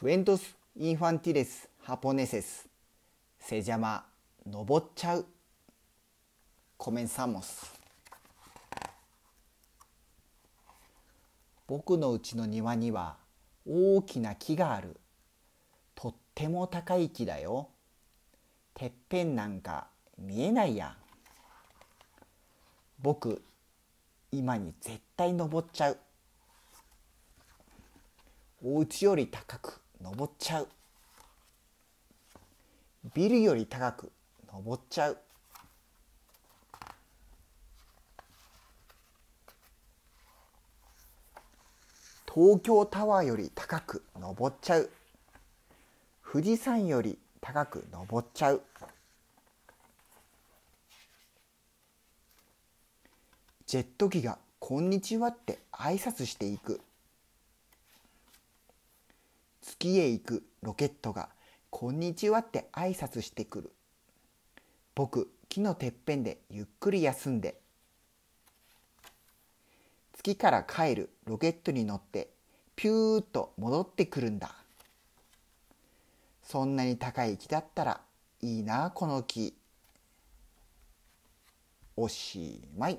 クエントス・インファンティレス・ハポネセスセジャマ登っちゃうコメンサモス僕のうちの庭には大きな木がある。とっても高い木だよ。てっぺんなんか見えないや僕今に絶対登っちゃう。お家より高く。登っちゃう。ビルより高く登っちゃう。東京タワーより高く登っちゃう。富士山より高く登っちゃう。ジェット機が「こんにちは」って挨拶していく。月へ行くロケットが「こんにちは」って挨拶してくる。僕木のてっぺんでゆっくり休んで。月から帰るロケットに乗ってピューッと戻ってくるんだ。そんなに高い木だったらいいなこの木。おしまい。